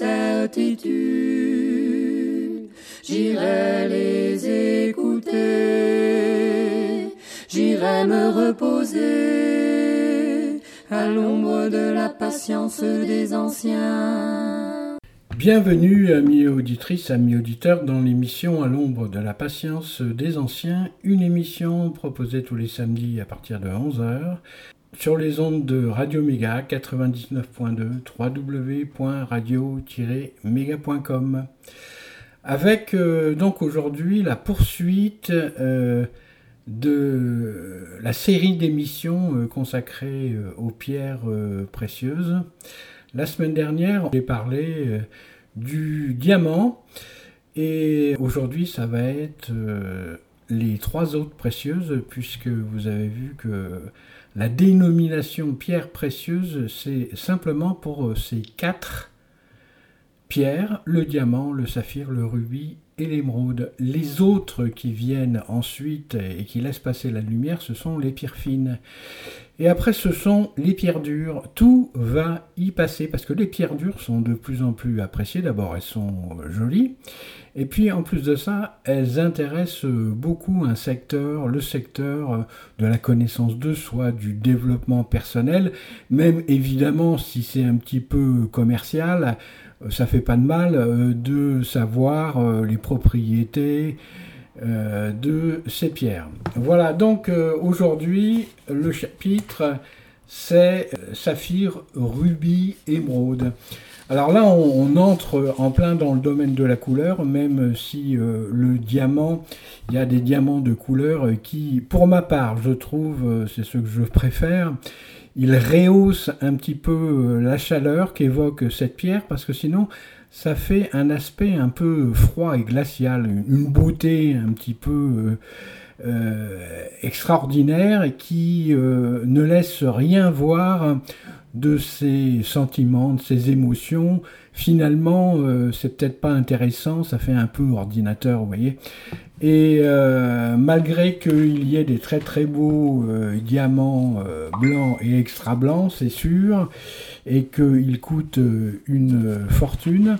Mes certitudes, j'irai les écouter, j'irai me reposer à l'ombre de la patience des anciens. Bienvenue, amis auditrices, amis auditeurs, dans l'émission À l'ombre de la patience des anciens, une émission proposée tous les samedis à partir de 11h sur les ondes de Radio Méga 99.2 www.radio-méga.com avec euh, donc aujourd'hui la poursuite euh, de la série d'émissions euh, consacrées aux pierres précieuses. La semaine dernière, j'ai parlé du diamant et aujourd'hui, ça va être les trois autres précieuses puisque vous avez vu que la dénomination pierre précieuse, c'est simplement pour euh, ces quatre pierres, le diamant, le saphir, le rubis et l'émeraude. Les autres qui viennent ensuite et qui laissent passer la lumière, ce sont les pierres fines. Et après, ce sont les pierres dures. Tout va y passer parce que les pierres dures sont de plus en plus appréciées. D'abord, elles sont jolies. Et puis, en plus de ça, elles intéressent beaucoup un secteur, le secteur de la connaissance de soi, du développement personnel. Même évidemment, si c'est un petit peu commercial, ça fait pas de mal euh, de savoir euh, les propriétés euh, de ces pierres. Voilà, donc euh, aujourd'hui, le chapitre, c'est euh, saphir, rubis, émeraude. Alors là, on, entre en plein dans le domaine de la couleur, même si euh, le diamant, il y a des diamants de couleur euh, qui, pour ma part, je trouve, euh, c'est ce que je préfère, il rehausse un petit peu euh, la chaleur qu'évoque cette pierre, parce que sinon, ça fait un aspect un peu froid et glacial, une beauté un petit peu euh, euh, extraordinaire et qui ne laisse rien voir de ses sentiments, de ses émotions. Finalement, euh, c'est peut-être pas intéressant, ça fait un peu ordinateur, vous voyez. Et euh, malgré qu'il y ait des très très beaux euh, diamants blancs et extra blancs, c'est sûr, et qu'ils coûtent une fortune,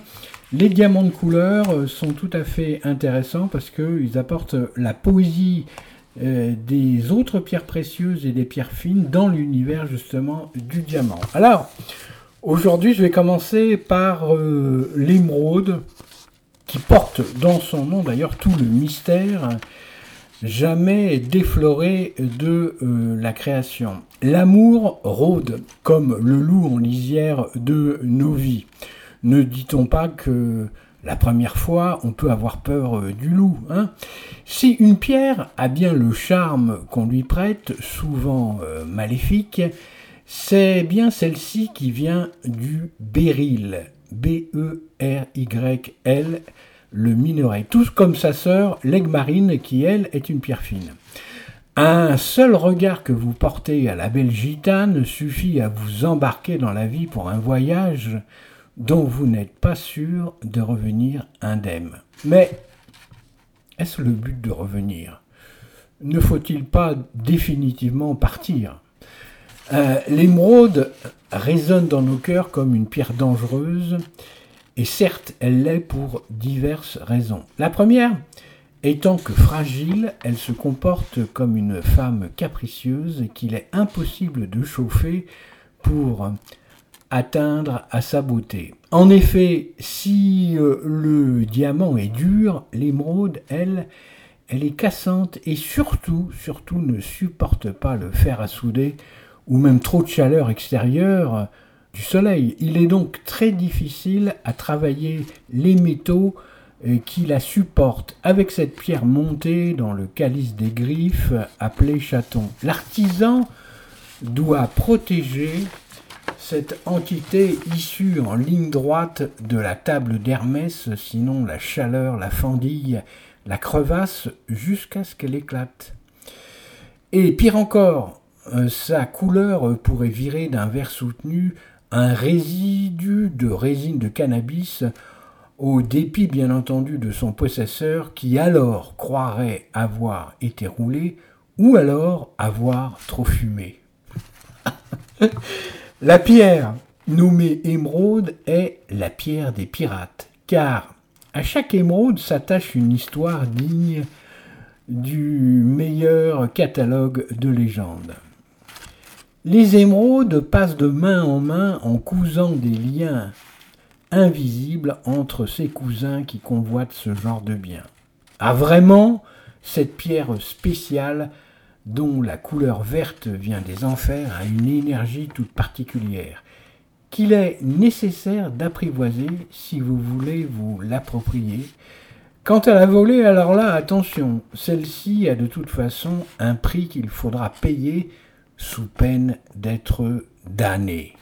les diamants de couleur sont tout à fait intéressants parce qu'ils apportent la poésie des autres pierres précieuses et des pierres fines dans l'univers justement du diamant. Alors, aujourd'hui, je vais commencer par euh, l'émeraude qui porte dans son nom d'ailleurs tout le mystère jamais défloré de euh, la création. L'amour rôde comme le loup en lisière de nos vies. Ne dit-on pas que la première fois, on peut avoir peur euh, du loup hein? Si une pierre a bien le charme qu'on lui prête, souvent maléfique, c'est bien celle-ci qui vient du béryl, B-E-R-Y-L, le minerai, tout comme sa sœur, l'aigue-marine, qui elle est une pierre fine. Un seul regard que vous portez à la belle gitane suffit à vous embarquer dans la vie pour un voyage dont vous n'êtes pas sûr de revenir indemne. Mais est-ce le but de revenir? Ne faut-il pas définitivement partir? Euh, L'émeraude résonne dans nos cœurs comme une pierre dangereuse, et certes, elle l'est pour diverses raisons. La première étant que fragile, elle se comporte comme une femme capricieuse qu'il est impossible de chauffer pour atteindre à sa beauté. En effet, si euh, le diamant est dur, l'émeraude, elle, elle est cassante et surtout, surtout ne supporte pas le fer à souder ou même trop de chaleur extérieure du soleil. Il est donc très difficile à travailler les métaux euh, qui la supportent avec cette pierre montée dans le calice des griffes appelé chaton. L'artisan doit protéger cette entité issue en ligne droite de la table d'Hermès, sinon la chaleur, la fendille, la crevasse, jusqu'à ce qu'elle éclate. Et pire encore, sa couleur pourrait virer d'un verre soutenu un résidu de résine de cannabis au dépit bien entendu de son possesseur qui alors croirait avoir été roulé ou alors avoir trop fumé. la pierre nommée émeraude est la pierre des pirates, car à chaque émeraude s'attache une histoire digne du meilleur catalogue de légendes. Les émeraudes passent de main en main en cousant des liens invisible entre ses cousins qui convoitent ce genre de bien. Ah vraiment, cette pierre spéciale dont la couleur verte vient des enfers a une énergie toute particulière qu'il est nécessaire d'apprivoiser si vous voulez vous l'approprier. Quant à la volée, alors là, attention, celle-ci a de toute façon un prix qu'il faudra payer sous peine d'être damné.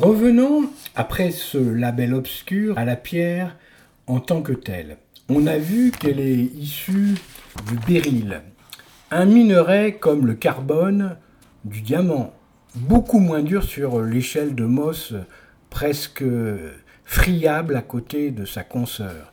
Revenons, après ce label obscur, à la pierre en tant que telle. On a vu qu'elle est issue du béryl, un minerai comme le carbone du diamant, beaucoup moins dur sur l'échelle de Moss, presque friable à côté de sa consoeur.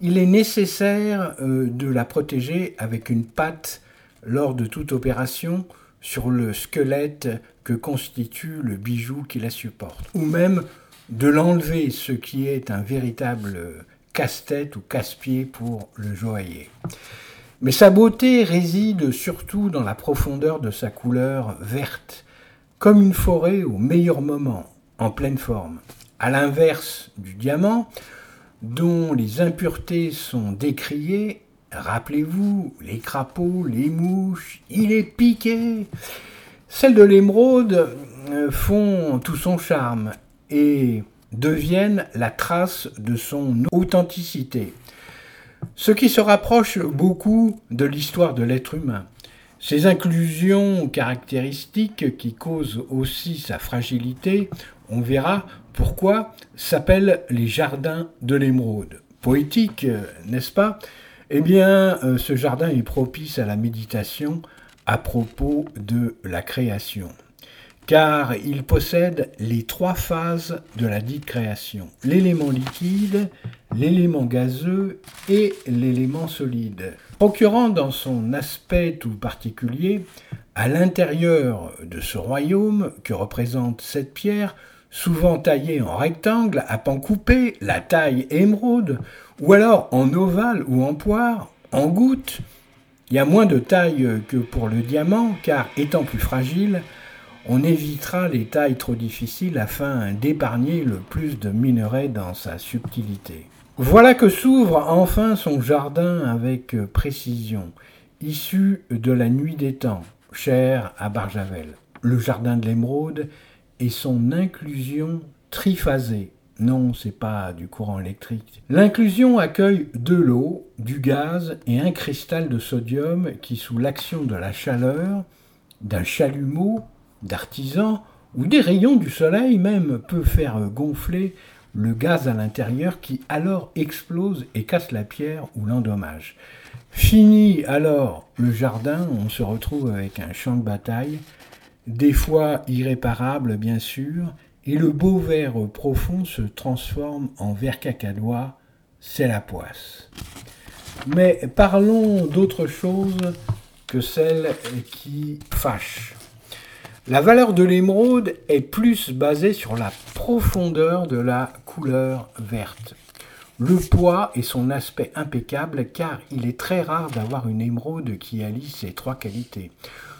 Il est nécessaire euh, de la protéger avec une pâte lors de toute opération sur le squelette constitue le bijou qui la supporte, ou même de l'enlever, ce qui est un véritable casse-tête ou casse-pied pour le joaillier. Mais sa beauté réside surtout dans la profondeur de sa couleur verte, comme une forêt au meilleur moment, en pleine forme. À l'inverse du diamant, dont les impuretés sont décriées, Rappelez-vous, les crapauds, les mouches, il est piqué. Celles de l'émeraude euh, font tout son charme et deviennent la trace de son authenticité. Ce qui se rapproche beaucoup de l'histoire de l'être humain. Ces inclusions caractéristiques qui causent aussi sa fragilité, on verra pourquoi, s'appellent les jardins de l'émeraude. Poétique, euh, n'est-ce pas? Eh bien, euh, ce jardin est propice à la méditation à propos de la création, car il possède les trois phases de la dite création, l'élément liquide, l'élément gazeux et l'élément solide, procurant dans son aspect tout particulier, à l'intérieur de ce royaume que représente cette pierre, souvent taillée en rectangle, à pan coupé, la taille émeraude, ou alors en ovale ou en poire, en goutte. Il y a moins de taille que pour le diamant, car étant plus fragile, on évitera les tailles trop difficiles afin d'épargner le plus de minerais dans sa subtilité. Voilà que s'ouvre enfin son jardin avec précision, issu de la nuit des temps, cher à Barjavel. Le jardin de l'émeraude et son inclusion triphasée, non, c'est pas du courant électrique. L'inclusion accueille de l'eau, du gaz et un cristal de sodium qui, sous l'action de la chaleur, d'un chalumeau, d'artisan ou des rayons du soleil même, peut faire gonfler le gaz à l'intérieur qui alors explose et casse la pierre ou l'endommage. Fini alors le jardin, on se retrouve avec un champ de bataille, des fois irréparable bien sûr, et le beau vert profond se transforme en vert cacadois, c'est la poisse. Mais parlons d'autre chose que celle qui fâche. La valeur de l'émeraude est plus basée sur la profondeur de la couleur verte. Le poids et son aspect impeccable car il est très rare d'avoir une émeraude qui allie ces trois qualités.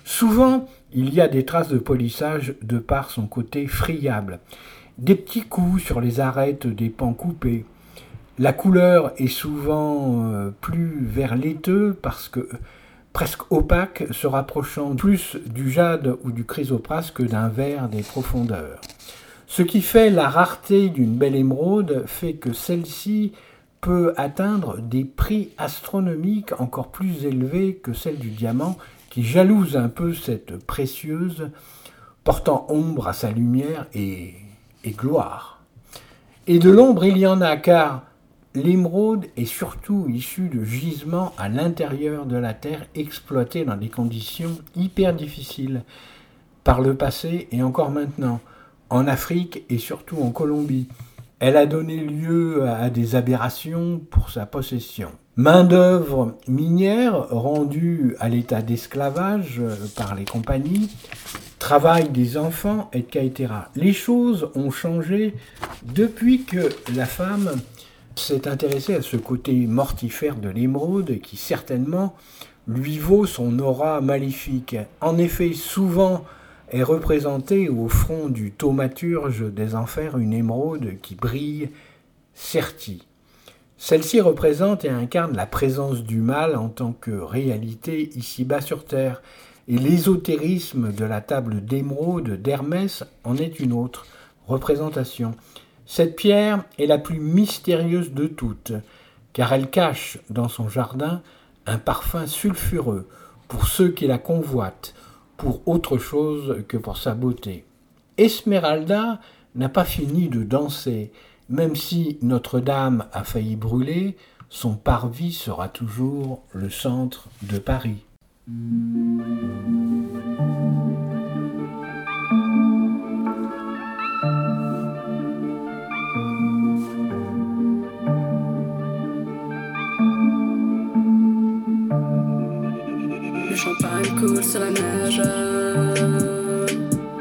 Souvent, il y a des traces de polissage de par son côté friable, des petits coups sur les arêtes des pans coupés. La couleur est souvent euh, plus vert laiteux parce que presque opaque, se rapprochant plus du jade ou du chrysoprase que d'un vert des profondeurs. Ce qui fait la rareté d'une belle émeraude fait que celle-ci peut atteindre des prix astronomiques encore plus élevés que celle du diamant qui jalouse un peu cette précieuse, portant ombre à sa lumière et, gloire. Et de l'ombre il y en a, car l'émeraude est surtout issue de gisements à l'intérieur de la Terre exploités dans des conditions hyper difficiles par le passé et encore maintenant, en Afrique et surtout en Colombie. Elle a donné lieu à des aberrations pour sa possession. Main-d'œuvre minière rendue à l'état d'esclavage par les compagnies, travail des enfants, etc. Les choses ont changé depuis que la femme s'est intéressée à ce côté mortifère de l'émeraude qui certainement lui vaut son aura maléfique. En effet, souvent est représentée au front du thaumaturge des enfers une émeraude qui brille sertie. Celle-ci représente et incarne la présence du mal en tant que réalité ici-bas sur Terre, et l'ésotérisme de la table d'émeraude d'Hermès en est une autre représentation. Cette pierre est la plus mystérieuse de toutes, car elle cache dans son jardin un parfum sulfureux pour ceux qui la convoitent, pour autre chose que pour sa beauté. Esmeralda n'a pas fini de danser, même si Notre-Dame a failli brûler, son parvis sera toujours le centre de Paris. Champagne coule sur la neige.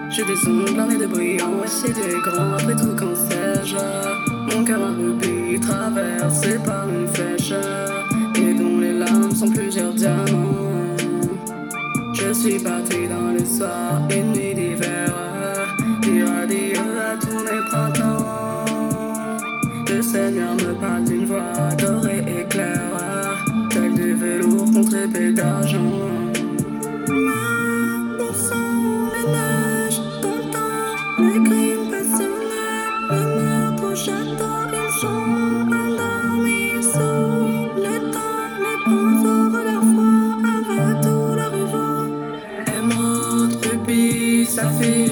J'ai des ongles en et de brillants, et des grands, après tout, quand sais-je. Mon cœur en rubis, traversé par une flèche, et dont les larmes sont plusieurs diamants. Je suis parti dans le soir, une nuit d'hiver, dire adieu à tous mes printemps. Le Seigneur me parle d'une voix dorée et claire, telle du velours contre épée d'argent. Rubis, saphir,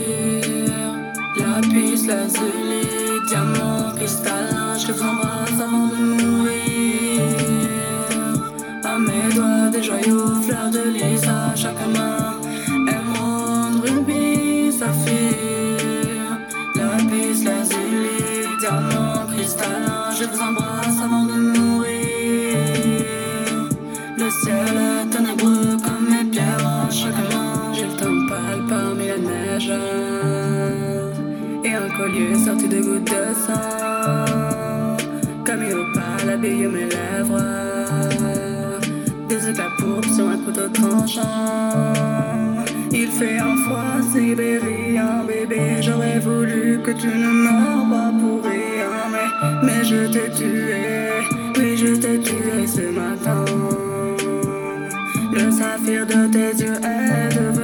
lapis, lazuli, diamant, cristallin, je les embrasse avant de mourir. À mes doigts, des joyaux, fleurs de lys à chaque main. Collier sorti de gouttes de sang. Comme une opale habille mes lèvres. Des éclats pourpres sur un couteau tranchant. Il fait un froid sibérien, bébé. J'aurais voulu que tu ne meurs pas pour rien. Mais, mais je t'ai tué. Oui, je t'ai tué ce matin. Le saphir de tes yeux est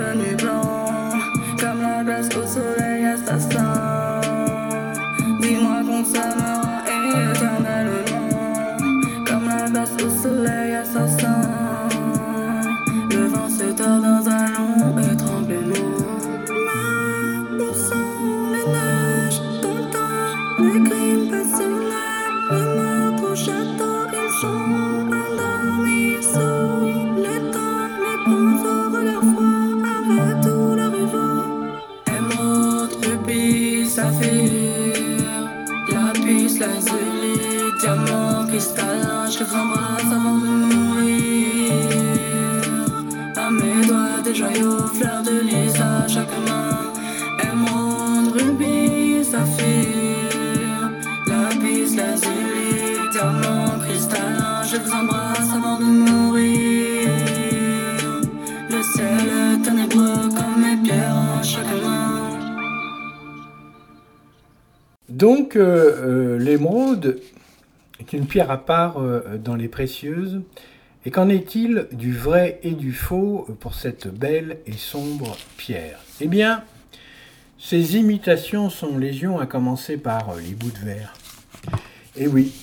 Donc, euh, l'émeraude est une pierre à part euh, dans les précieuses. Et qu'en est-il du vrai et du faux pour cette belle et sombre pierre? Eh bien, ces imitations sont légion, à commencer par euh, les bouts de verre. Et oui,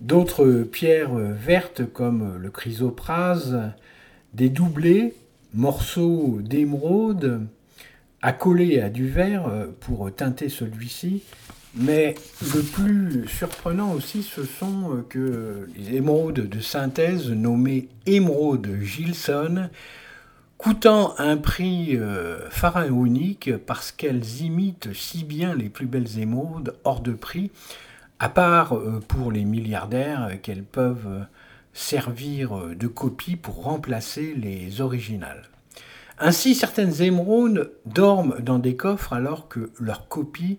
d'autres pierres euh, vertes comme le chrysoprase, des doublés, morceaux d'émeraude, accolés à du verre pour teinter celui-ci, Mais le plus surprenant aussi, ce sont euh, que les émeraudes de synthèse nommées émeraudes Gilson, coûtant un prix euh, pharaonique parce qu'elles imitent si bien les plus belles émeraudes hors de prix, à part euh, pour les milliardaires qu'elles peuvent servir de copie pour remplacer les originales. Ainsi, certaines émeraudes dorment dans des coffres alors que leurs copies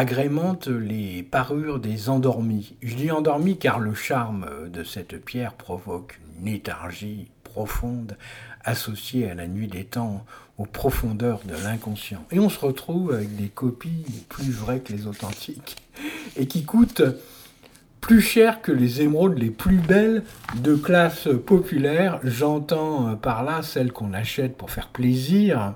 agrémente les parures des endormis. Je dis endormis car le charme de cette pierre provoque une léthargie profonde associée à la nuit des temps, aux profondeurs de l'inconscient. Et on se retrouve avec des copies plus vraies que les authentiques et qui coûtent plus cher que les émeraudes les plus belles de classe populaire. J'entends par là celles qu'on achète pour faire plaisir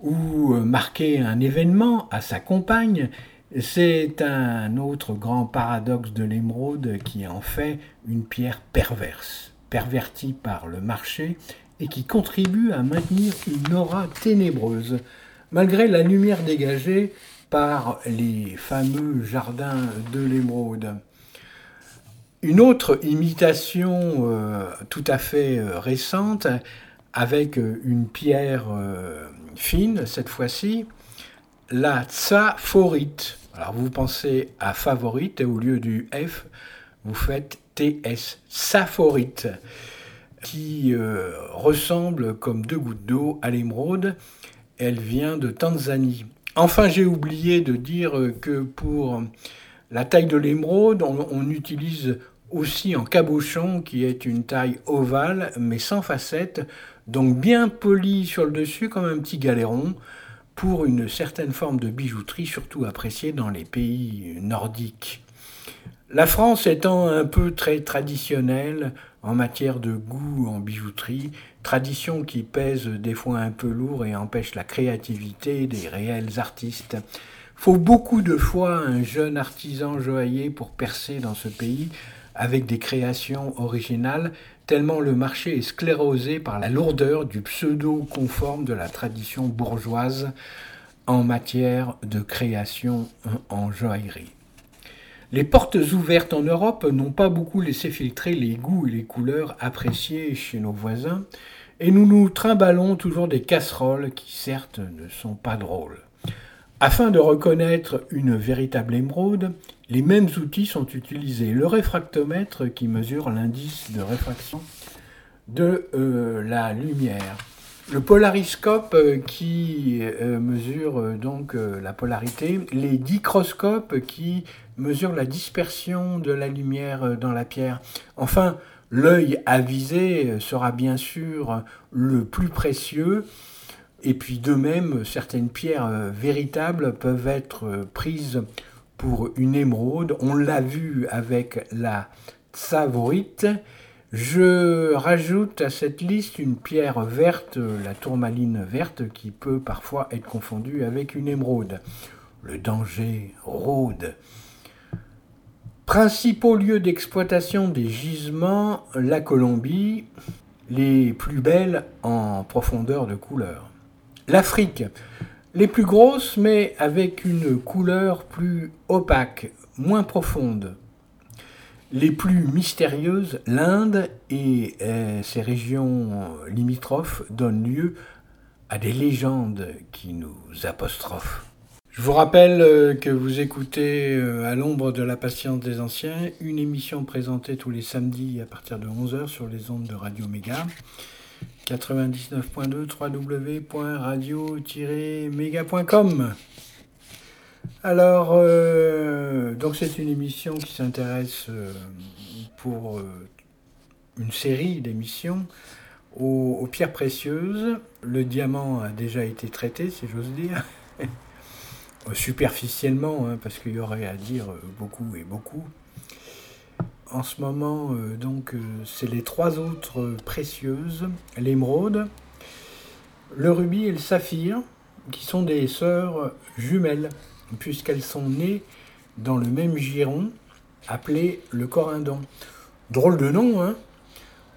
ou euh, marquer un événement à sa compagne, c'est un autre grand paradoxe de l'émeraude qui en fait une pierre perverse, pervertie par le marché et qui contribue à maintenir une aura ténébreuse, malgré la lumière dégagée par les fameux jardins de l'émeraude. Une autre imitation euh, tout à fait euh, récente, avec une pierre fine cette fois-ci, la tsaphorite. Alors vous pensez à favorite et au lieu du F, vous faites TS, saphorite, qui euh, ressemble comme deux gouttes d'eau à l'émeraude. Elle vient de Tanzanie. Enfin, j'ai oublié de dire que pour la taille de l'émeraude, on, utilise aussi en cabochon, qui est une taille ovale mais sans facettes, donc bien poli sur le dessus comme un petit galéron pour une certaine forme de bijouterie, surtout appréciée dans les pays nordiques. La France étant un peu très traditionnelle en matière de goût en bijouterie, tradition qui pèse des fois un peu lourd et empêche la créativité des réels artistes. Faut beaucoup de fois un jeune artisan joaillier pour percer dans ce pays avec des créations originales tellement le marché est sclérosé par la lourdeur du pseudo-conforme de la tradition bourgeoise en matière de création en joaillerie. Les portes ouvertes en Europe n'ont pas beaucoup laissé filtrer les goûts et les couleurs appréciés chez nos voisins, et nous nous trimballons toujours des casseroles qui certes ne sont pas drôles. Afin de reconnaître une véritable émeraude, les mêmes outils sont utilisés. Le réfractomètre qui mesure l'indice de réfraction de euh, la lumière. Le polariscope euh, qui euh, mesure donc la polarité. Les dicroscopes qui mesurent la dispersion de la lumière dans la pierre. Enfin, l'œil avisé sera bien sûr le plus précieux et puis de même, certaines pierres véritables peuvent être prises pour une émeraude. On l'a vu avec la tsavorite. Je rajoute à cette liste une pierre verte, la tourmaline verte, qui peut parfois être confondue avec une émeraude. Le danger rôde. Principaux lieux d'exploitation des gisements, la Colombie, les plus belles en profondeur de couleur. L'Afrique, les plus grosses, mais avec une couleur plus opaque, moins profonde. Les plus mystérieuses, l'Inde et euh, ses régions limitrophes donnent lieu à des légendes qui nous apostrophent. Je vous rappelle euh, que vous écoutez euh, À l'ombre de la patience des anciens, une émission présentée tous les samedis à partir de 11h sur les ondes de Radio Méga. 99.2 www.radio-méga.com. Alors, euh, donc c'est une émission qui s'intéresse euh, pour euh, une série d'émissions aux, pierres précieuses. Le diamant a déjà été traité, si j'ose dire, superficiellement, hein, parce qu'il y aurait à dire beaucoup et beaucoup en ce moment, euh, donc, euh, c'est les trois autres précieuses, l'émeraude, le rubis et le saphir, qui sont des sœurs jumelles, puisqu'elles sont nées dans le même giron, appelé le corindon. Drôle de nom, hein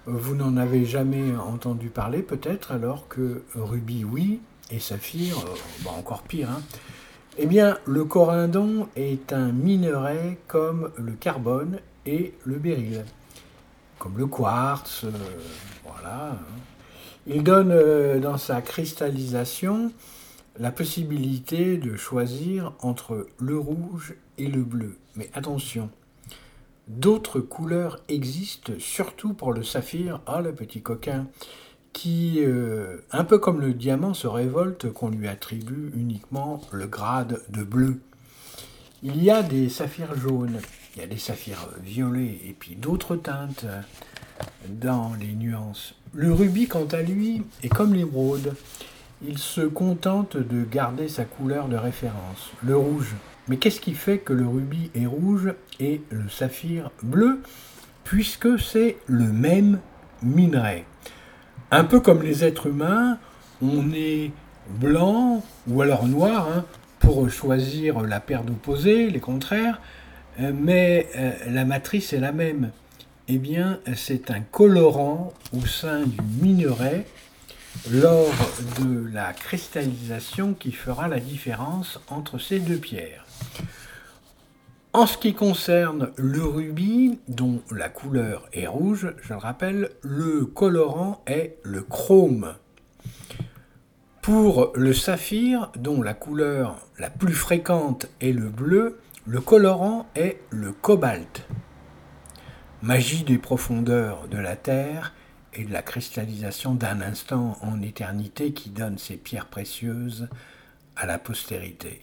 Vous n'en avez jamais entendu parler, peut-être, alors que rubis, oui, et saphir, euh, bah, encore pire, hein Eh bien, le corindon est un minerai comme le carbone et le béryl, comme le quartz, euh, voilà. Il donne euh, dans sa cristallisation la possibilité de choisir entre le rouge et le bleu. Mais attention, d'autres couleurs existent, surtout pour le saphir, ah le petit coquin, qui, euh, un peu comme le diamant, se révolte qu'on lui attribue uniquement le grade de bleu. Il y a des saphirs jaunes, il y a des saphirs violets et puis d'autres teintes dans les nuances. Le rubis, quant à lui, est comme l'émeraude. Il se contente de garder sa couleur de référence, le rouge. Mais qu'est-ce qui fait que le rubis est rouge et le saphir bleu Puisque c'est le même minerai? Un peu comme les êtres humains, on est blanc ou alors noir hein, pour choisir la paire d'opposés, les contraires, euh, mais euh, la matrice est la même. Eh bien, c'est un colorant au sein du minerai lors de la cristallisation qui fera la différence entre ces deux pierres. En ce qui concerne le rubis, dont la couleur est rouge, je le rappelle, le colorant est le chrome. Pour le saphir, dont la couleur la plus fréquente est le bleu, le colorant est le cobalt. Magie des profondeurs de la Terre et de la cristallisation d'un instant en éternité qui donne ces pierres précieuses à la postérité.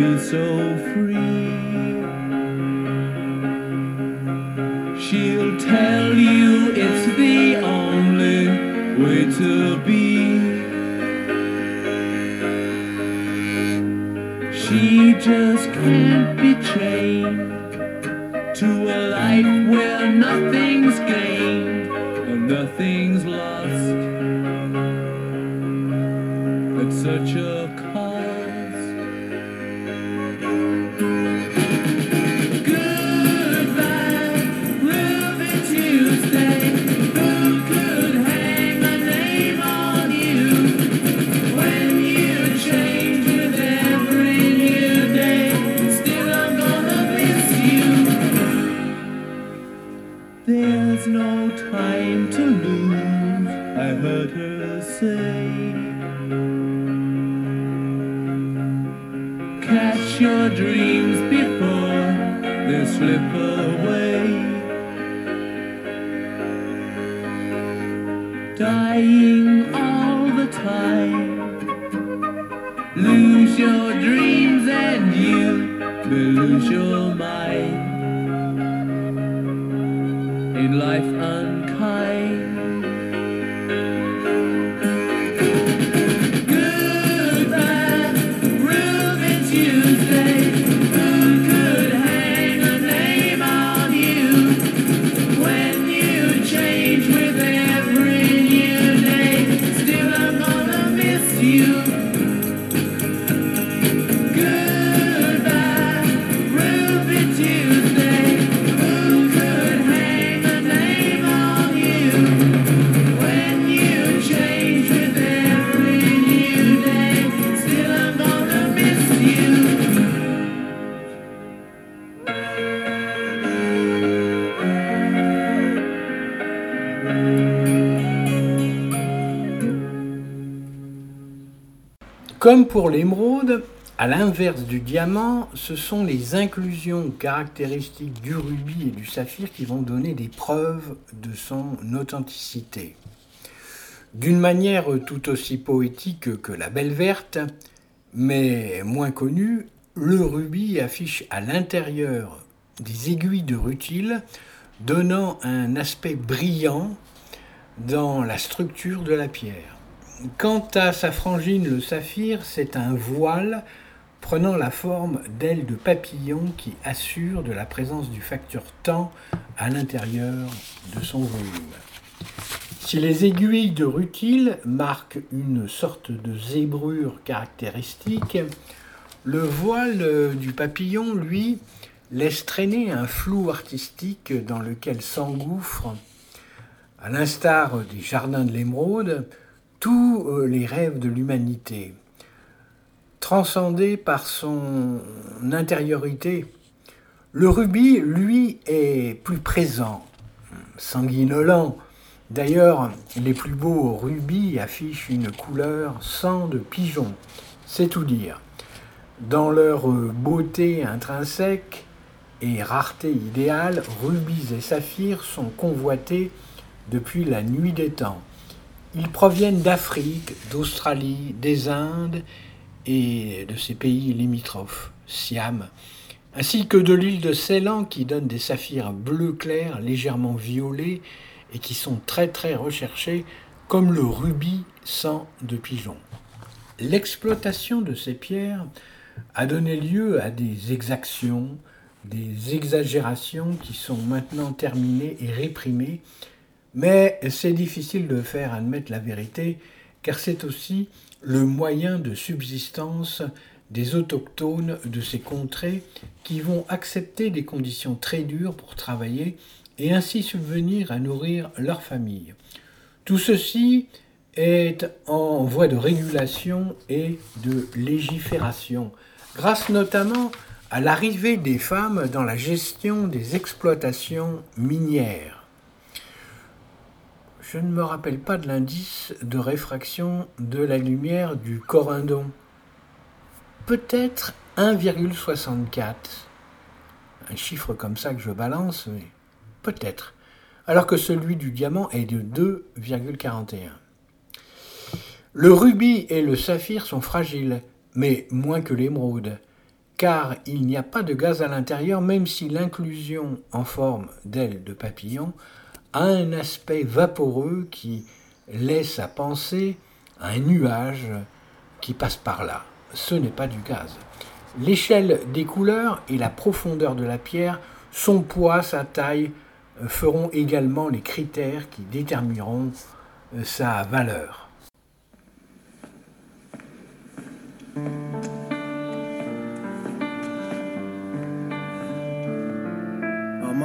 Be so free. She'll tell you it's the only way to be. She just can't be chained to a life where nothing's gained and nothing's lost at such a Comme pour l'émeraude, À l'inverse du diamant, ce sont les inclusions caractéristiques du rubis et du saphir qui vont donner des preuves de son authenticité. D'une manière tout aussi poétique que la belle verte, mais moins connue, le rubis affiche à l'intérieur des aiguilles de rutile, donnant un aspect brillant dans la structure de la pierre. Quant à sa frangine, le saphir, c'est un voile prenant la forme d'ailes de papillon qui assure de la présence du facteur temps à l'intérieur de son volume. Si les aiguilles de rutile marquent une sorte de zébrure caractéristique, le voile du papillon, lui, laisse traîner un flou artistique dans lequel s'engouffrent, à l'instar des jardins de l'émeraude, tous euh, les rêves de l'humanité. Transcendé par son intériorité, le rubis, lui, est plus présent, sanguinolent. D'ailleurs, les plus beaux rubis affichent une couleur sang de pigeon, c'est tout dire. Dans leur beauté intrinsèque et rareté idéale, rubis et saphirs sont convoités depuis la nuit des temps. Ils proviennent d'Afrique, d'Australie, des Indes et de ces pays limitrophes, Siam, ainsi que de l'île de Ceylan qui donne des saphirs bleu clair, légèrement violets et qui sont très très recherchés, comme le rubis sang de pigeon. L'exploitation de ces pierres a donné lieu à des exactions, des exagérations qui sont maintenant terminées et réprimées, mais c'est difficile de faire admettre la vérité, car c'est aussi le moyen de subsistance des autochtones de ces contrées qui vont accepter des conditions très dures pour travailler et ainsi subvenir à nourrir leur famille. Tout ceci est en voie de régulation et de légifération, grâce notamment à l'arrivée des femmes dans la gestion des exploitations minières. Je ne me rappelle pas de l'indice de réfraction de la lumière du corindon. Peut-être 1,64. Un chiffre comme ça que je balance, mais peut-être. Alors que celui du diamant est de 2,41. Le rubis et le saphir sont fragiles, mais moins que l'émeraude, car il n'y a pas de gaz à l'intérieur, même si l'inclusion en forme d'aile de papillon a un aspect vaporeux qui laisse à penser un nuage qui passe par là. Ce n'est pas du gaz. L'échelle des couleurs et la profondeur de la pierre, son poids, sa taille, euh, feront également les critères qui détermineront euh, sa valeur.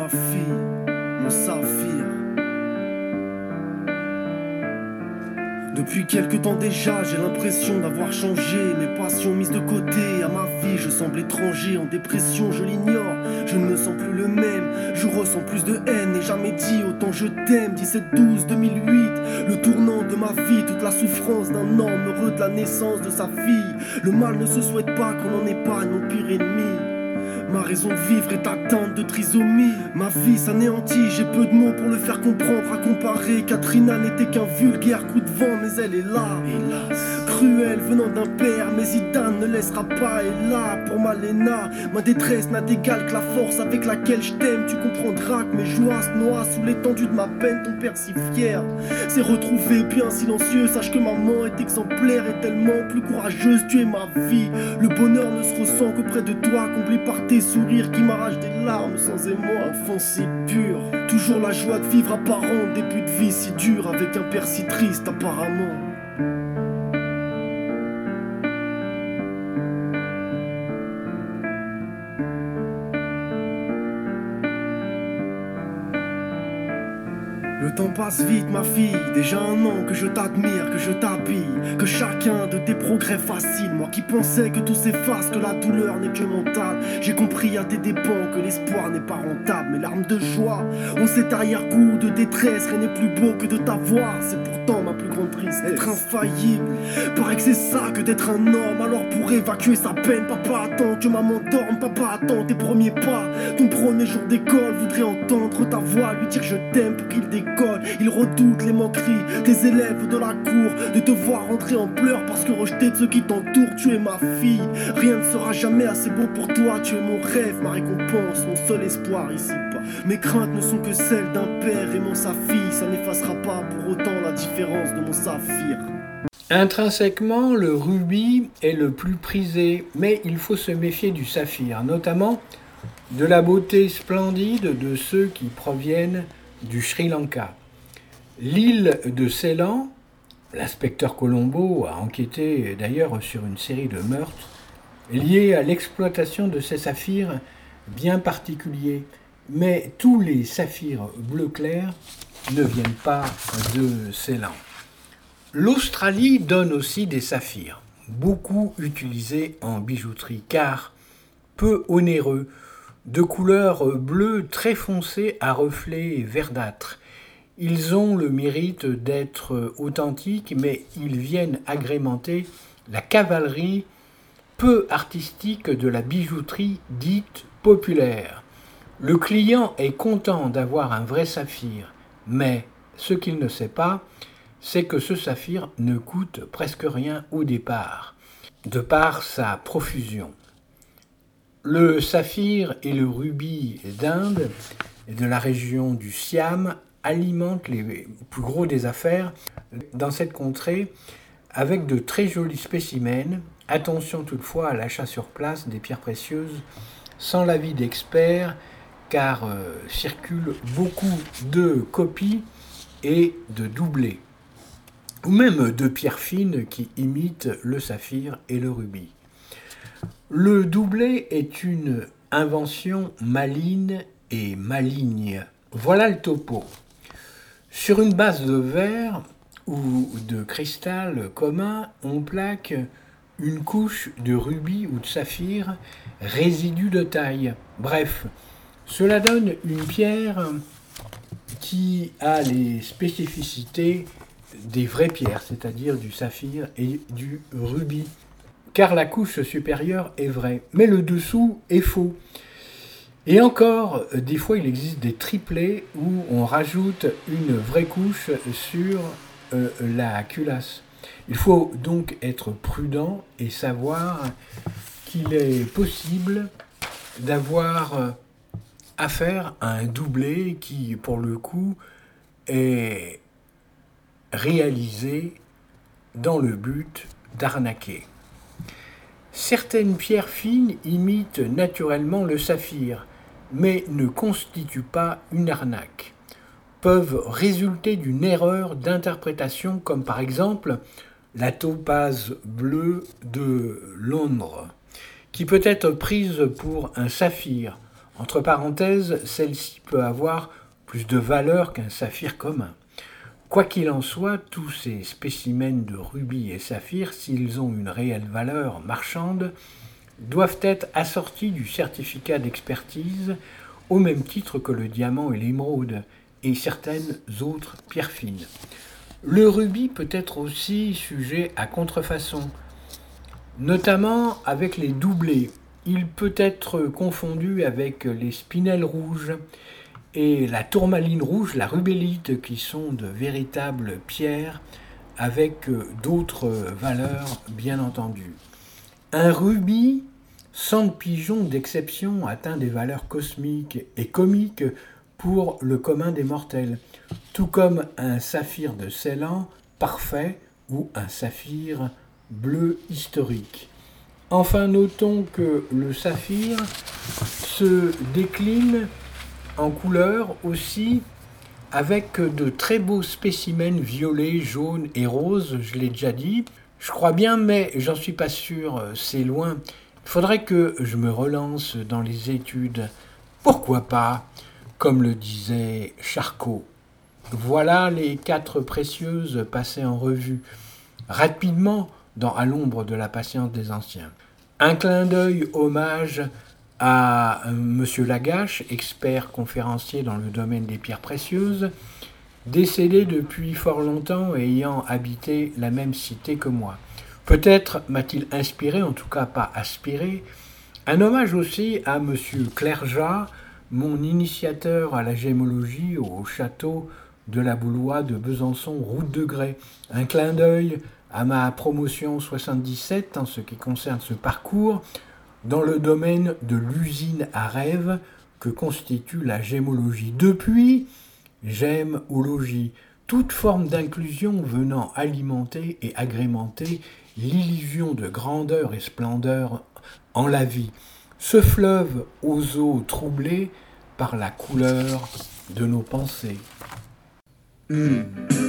fille, Depuis quelque temps déjà, j'ai l'impression d'avoir changé. Mes passions mises de côté, à ma vie, je semble étranger. En dépression, je l'ignore, je ne me sens plus le même. Je ressens plus de haine et jamais dit autant je t'aime. 17-12-2008, le tournant de ma vie, toute la souffrance d'un homme heureux de la naissance de sa fille. Le mal ne se souhaite pas qu'on en épargne mon pire ennemi. Ma raison de vivre est atteinte de trisomie. Ma vie s'anéantit, j'ai peu de mots pour le faire comprendre. À comparer, Katrina n'était qu'un vulgaire coup de vent, mais elle est là. Hélas, cruelle venant d'un père, mais Zidane ne laissera pas. Et là, pour Malena, ma détresse n'a d'égal que la force avec laquelle je t'aime. Tu comprendras que mes joies se noient sous l'étendue de ma peine. Ton père si fier s'est retrouvé bien silencieux. Sache que maman est exemplaire et tellement plus courageuse. Tu es ma vie. Le bonheur ne se ressent qu'auprès de toi, comblé par tes sourires qui m'arrachent des larmes sans émoi. Si pur, toujours la joie de vivre apparent. Début de vie si dur avec un père si triste apparemment. Temps passe vite, ma fille. Déjà un an que je t'admire, que je t'habille. Que chacun de tes progrès facile. Moi qui pensais que tout s'efface, que la douleur n'est que mentale. J'ai compris à tes dépens que l'espoir n'est pas rentable. Mes larmes de joie ont cet arrière-goût de détresse. Rien n'est plus beau que de t'avoir. C'est pourtant ma plus grande tristesse. Être infaillible, paraît que c'est ça que d'être un homme. Alors pour évacuer sa peine, papa attend que maman dorme. Papa attend tes premiers pas. Ton premier jour d'école voudrait entendre ta voix, lui dire je t'aime pour qu'il décolle. Il redoute les moqueries des élèves de la cour, de te voir rentrer en pleurs parce que rejeté de ceux qui t'entourent, tu es ma fille. Rien ne sera jamais assez beau pour toi, tu es mon rêve, ma récompense, mon seul espoir ici-bas. Mes craintes ne sont que celles d'un père aimant sa fille, ça n'effacera pas pour autant la différence de mon saphir. Intrinsèquement, le rubis est le plus prisé, mais il faut se méfier du saphir, notamment de la beauté splendide de ceux qui proviennent du Sri Lanka. L'île de Ceylan, l'inspecteur Colombo a enquêté d'ailleurs sur une série de meurtres liés à l'exploitation de ces saphirs bien particuliers, mais tous les saphirs bleu clair ne viennent pas de Ceylan. L'Australie donne aussi des saphirs, beaucoup utilisés en bijouterie car peu onéreux, de couleur bleue très foncée à reflets verdâtres. Ils ont le mérite d'être authentiques, mais ils viennent agrémenter la cavalerie peu artistique de la bijouterie dite populaire. Le client est content d'avoir un vrai saphir, mais ce qu'il ne sait pas, c'est que ce saphir ne coûte presque rien au départ, de par sa profusion. Le saphir et le rubis d'Inde et de la région du Siam alimentent les plus gros des affaires dans cette contrée avec de très jolis spécimens. Attention toutefois à l'achat sur place des pierres précieuses sans l'avis d'experts car euh, circulent beaucoup de copies et de doublés ou même de pierres fines qui imitent le saphir et le rubis. Le doublé est une invention maligne et maligne. Voilà le topo. Sur une base de verre ou de cristal commun, on plaque une couche de rubis ou de saphir, résidu de taille. Bref, cela donne une pierre qui a les spécificités des vraies pierres, c'est-à-dire du saphir et du rubis. Car la couche supérieure est vraie, mais le dessous est faux. Et encore, des fois, il existe des triplés où on rajoute une vraie couche sur euh, la culasse. Il faut donc être prudent et savoir qu'il est possible d'avoir affaire à un doublé qui, pour le coup, est réalisé dans le but d'arnaquer. Certaines pierres fines imitent naturellement le saphir, mais ne constituent pas une arnaque. Peuvent résulter d'une erreur d'interprétation, comme par exemple la topaze bleue de Londres, qui peut être prise pour un saphir. Entre parenthèses, celle-ci peut avoir plus de valeur qu'un saphir commun. Quoi qu'il en soit, tous ces spécimens de rubis et saphirs, s'ils ont une réelle valeur marchande, doivent être assortis du certificat d'expertise au même titre que le diamant et l'émeraude et certaines autres pierres fines. Le rubis peut être aussi sujet à contrefaçon, notamment avec les doublés. Il peut être confondu avec les spinels rouges et la tourmaline rouge, la rubellite, qui sont de véritables pierres avec euh, d'autres valeurs, bien entendu. Un rubis sans pigeon d'exception atteint des valeurs cosmiques et comiques pour le commun des mortels, tout comme un saphir de Ceylan parfait ou un saphir bleu historique. Enfin, notons que le saphir se décline en couleur aussi avec de très beaux spécimens violets, jaunes et roses, je l'ai déjà dit. Je crois bien, mais j'en suis pas sûr, c'est loin. Il faudrait que je me relance dans les études. Pourquoi pas, comme le disait Charcot. Voilà les quatre précieuses passées en revue, rapidement dans À l'ombre de la patience des anciens. Un clin d'œil hommage à Monsieur Lagache, expert conférencier dans le domaine des pierres précieuses, décédé depuis fort longtemps et ayant habité la même cité que moi. Peut-être m'a-t-il inspiré, en tout cas pas aspiré, un hommage aussi à Monsieur Clergeat, mon initiateur à la gémologie au château de la Boulois de Besançon, route de Grès. Un clin d'œil à ma promotion 77 en ce qui concerne ce parcours dans le domaine de l'usine à rêve que constitue la gémologie. Depuis, logis, toute forme d'inclusion venant alimenter et agrémenter l'illusion de grandeur et splendeur en la vie. Ce fleuve aux eaux troublées par la couleur de nos pensées. Well,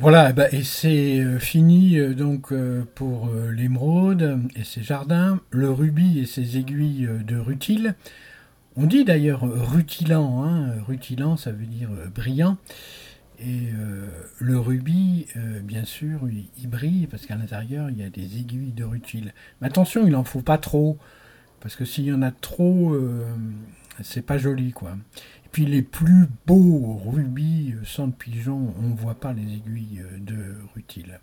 Voilà, eh ben, et c'est euh, fini euh, donc euh, pour l'émeraude et ses jardins, le rubis et ses aiguilles de rutile. On dit d'ailleurs rutilant, hein, rutilant ça veut dire brillant. Et le rubis, bien sûr, il, il brille parce qu'à l'intérieur il y a des aiguilles de rutile. Mais attention, il n'en faut pas trop, parce que s'il y en a trop, c'est pas joli quoi. Et puis les plus beaux rubis euh, sans de pigeon, on ne voit pas les aiguilles euh, de rutile.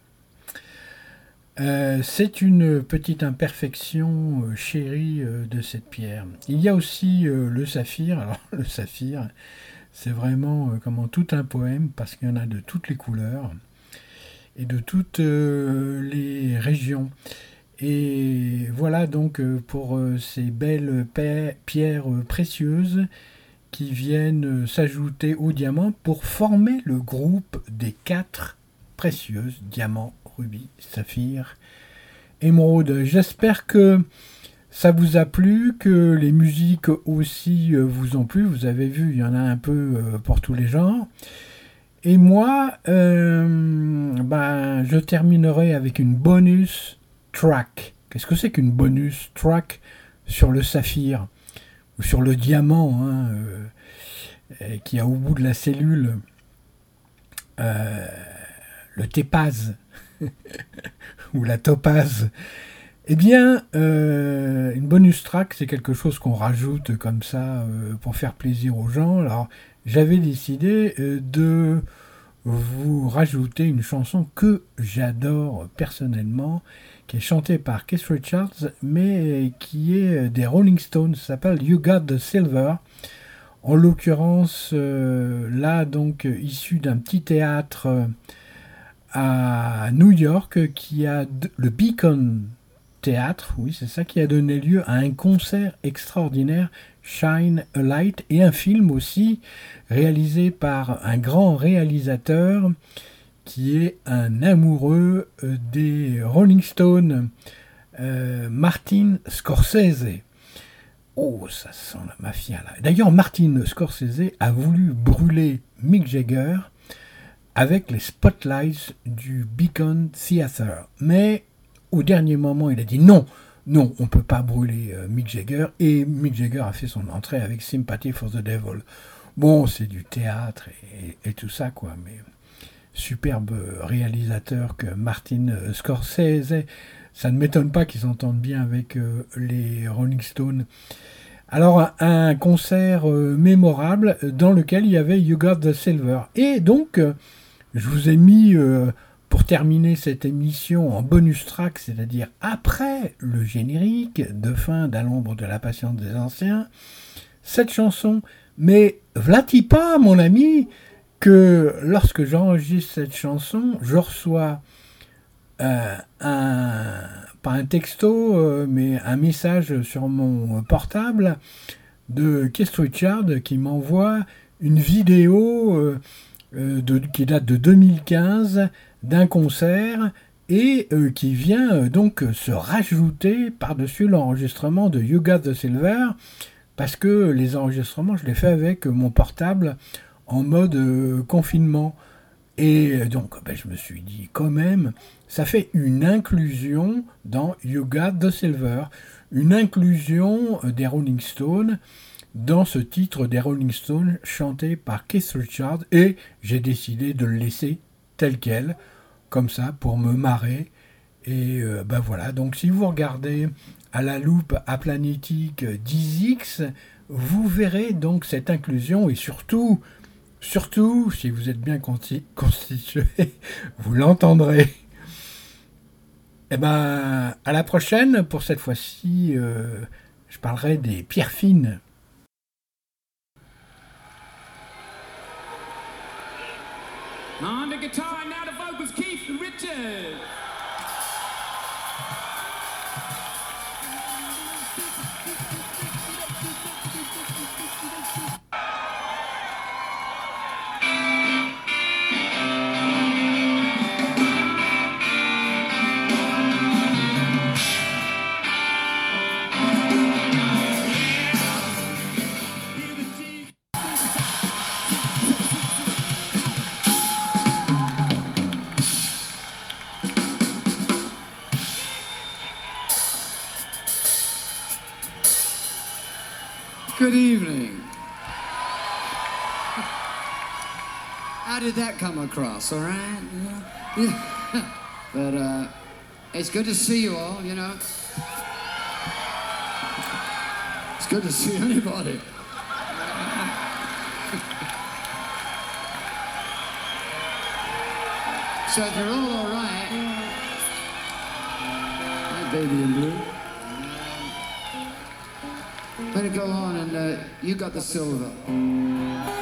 Euh, c'est une petite imperfection chérie de cette pierre. Il y a aussi le saphir. Alors, le saphir, c'est vraiment comment tout un poème parce qu'il y en a de toutes les couleurs et de toutes les régions. Et voilà donc euh, pour euh, ces belles pierres précieuses qui viennent s'ajouter aux diamants pour former le groupe des quatre précieuses diamants, rubis, saphir, émeraude. J'espère que ça vous a plu, que les musiques aussi euh, vous ont plu. Vous avez vu, il y en a un peu pour tous les genres. Et moi, ben, je terminerai avec une bonus track. Qu'est-ce que c'est qu'une bonus track sur le saphir ou sur le diamant hein, euh, qui a au bout de la cellule euh, le tépaz ou la topaze eh bien, euh, une bonus track, c'est quelque chose qu'on rajoute comme ça pour faire plaisir aux gens. Alors, j'avais décidé de vous rajouter une chanson que j'adore personnellement, qui est chantée par Keith Richards, mais qui est des Rolling Stones, s'appelle You Got the Silver. En l'occurrence, euh, là, donc, issu d'un petit théâtre euh, à New York qui a le Beacon Théâtre, oui, c'est ça qui a donné lieu à un concert extraordinaire, Shine a Light, et un film aussi réalisé par un grand réalisateur qui est un amoureux euh, des Rolling Stones, euh, Martin Scorsese. Oh, ça sent la mafia là. D'ailleurs, Martin Scorsese a voulu brûler Mick Jagger avec les spotlights du Beacon Theatre. Mais au dernier moment, il a dit non, non, on ne peut pas brûler euh, Mick Jagger. Et Mick Jagger a fait son entrée avec Sympathy for the Devil. Bon, c'est du théâtre et, tout ça, quoi. Mais superbe réalisateur que Martin euh, Scorsese. Ça ne m'étonne pas qu'ils s'entendent bien avec euh, les Rolling Stones. Alors, un, concert euh, mémorable dans lequel il y avait You Got the Silver. Et donc, euh, je vous ai mis, euh, pour terminer cette émission, en bonus track, c'est-à-dire après le générique de fin d'À l'ombre de la patience des anciens, cette chanson. Mais vlati pas, mon ami, que lorsque j'enregistre cette chanson, je reçois euh, un, pas un texto, euh, mais un message sur mon portable de Keith Richard qui m'envoie une vidéo euh, de- qui date de 2015 d'un concert et euh, qui vient euh, donc se rajouter par-dessus l'enregistrement de You Got the Silver parce que les enregistrements, je les fais avec mon portable en mode euh, confinement. Et euh, donc, ben, je me suis dit, quand même, ça fait une inclusion dans You Got the Silver, une inclusion euh, des Rolling Stones dans ce titre des Rolling Stones chanté par Keith Richards, et j'ai décidé de le laisser tel quel, comme ça, pour me marrer. Et euh, ben voilà, donc si vous regardez à la loupe aplanétique 10X, vous verrez donc cette inclusion et surtout, surtout, si vous êtes bien consti- constitué, vous l'entendrez. Eh ben, à la prochaine. Pour cette fois-ci, euh, je parlerai des pierres fines. On the guitar, now the vocals, Keith Richards. Good evening. How did that come across? All right. Yeah. but uh, it's good to see you all. You know, it's good to see anybody. so if you're all all right, Baby in Blue. Better go on and uh, you got the silver.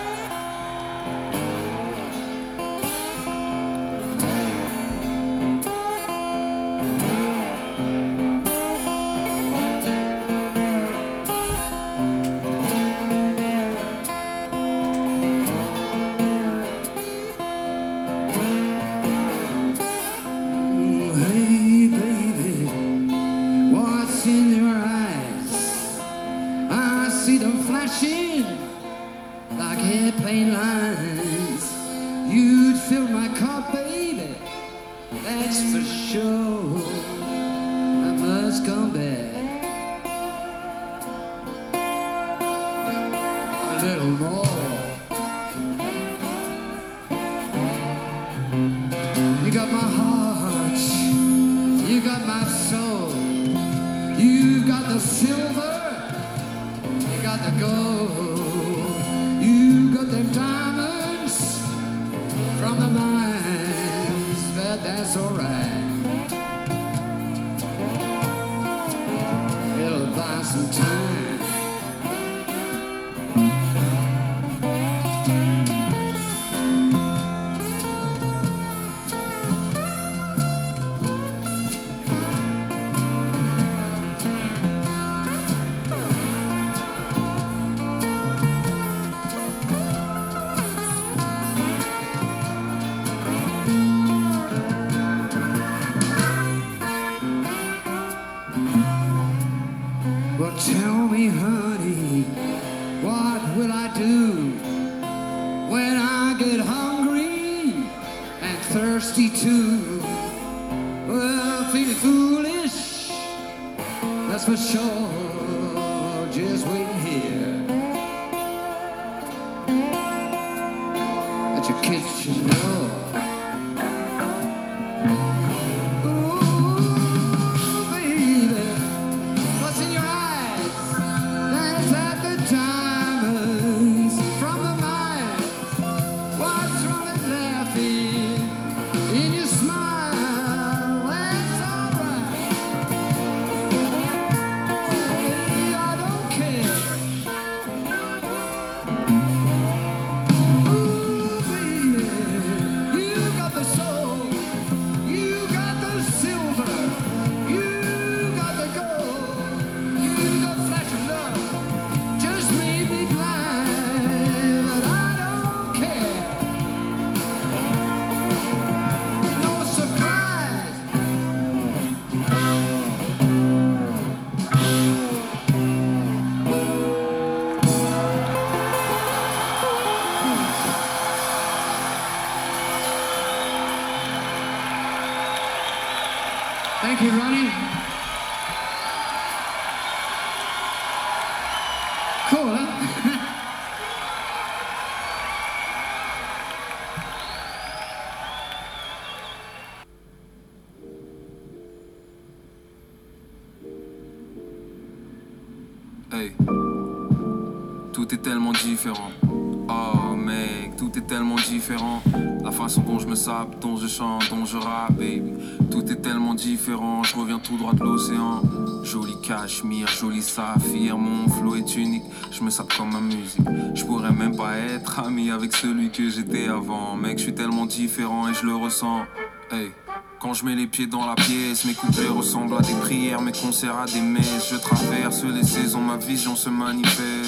Thank you, Ronnie. Cool? Hey, tout est tellement différent. Oh mec, tout est tellement différent. La façon dont je me sape, dont je chante, dont je rappe, baby. Tellement différent, je reviens tout droit de l'océan. Joli cachemire, joli saphir, mon flow est unique. Je me sape comme ma musique. Je pourrais même pas être ami avec celui que j'étais avant. Mec, je suis tellement différent et je le ressens. Hey. Quand je mets les pieds dans la pièce, mes couplets ressemblent à des prières, mes concerts à des messes. Je traverse les saisons, ma vision se manifeste.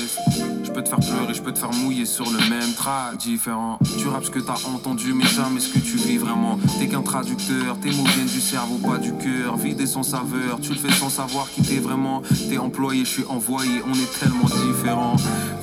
Je peux te faire pleurer, je peux te faire mouiller sur le même track différent. Tu rappes ce que t'as entendu, mais jamais ce que tu vis vraiment. T'es qu'un traducteur, tes mots viennent du cerveau, pas du cœur. Vide et sans saveur, tu le fais sans savoir qui t'es vraiment. T'es employé, je suis envoyé, on est tellement différents.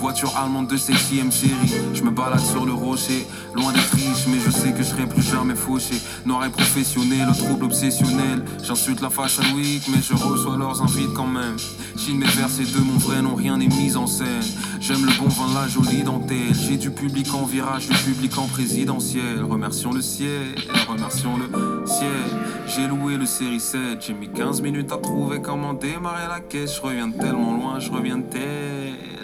Voiture allemande de septième série, je me balade sur le rocher, loin des triches, mais je sais que je serai plus jamais fauché. Noir et professionnel, le trouble obsessionnel. J'insulte la Fashion Week, mais je reçois leurs invites quand même. Chine mes versets de mon vrai nom, rien n'est mis en scène. J'aime le bon vin, la jolie dentelle. J'ai du public en virage, du public en présidentiel. Remercions le ciel, remercions le ciel. J'ai loué le série 7, j'ai mis 15 minutes à trouver comment démarrer la caisse. Je reviens tellement loin, je reviens tellement.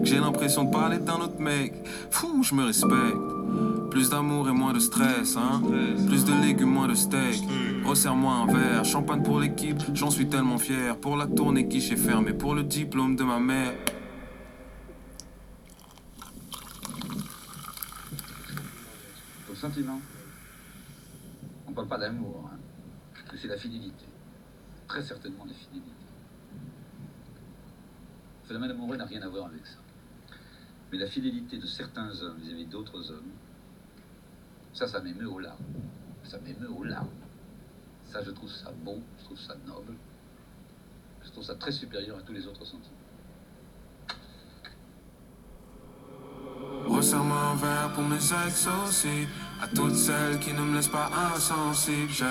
Que j'ai l'impression de parler d'un autre mec. Fou, je me respecte. Plus d'amour et moins de stress, hein. Plus de légumes, moins de steak. Resserre-moi un verre, champagne pour l'équipe, j'en suis tellement fier. Pour la tournée guichet fermé, pour le diplôme de ma mère. Ton sentiment On parle pas d'amour, hein. c'est la fidélité. Très certainement la fidélité. Phénomène amoureux n'a rien à voir avec ça. Mais la fidélité de certains hommes vis-à-vis d'autres hommes, ça, ça m'émeut aux larmes. Ça m'émeut aux larmes. Ça, je trouve ça beau, je trouve ça noble. Je trouve ça très supérieur à tous les autres sentiments. Verre pour mes. À toutes celles qui ne me laissent pas insensible, j'ai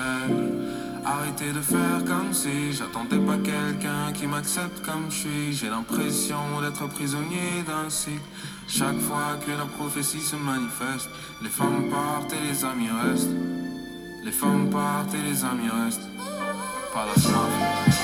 arrêté de faire comme si j'attendais pas quelqu'un qui m'accepte comme je suis. J'ai l'impression d'être prisonnier d'un cycle. Chaque fois que la prophétie se manifeste, les femmes partent et les amis restent. Les femmes partent et les amis restent. Par la snuff.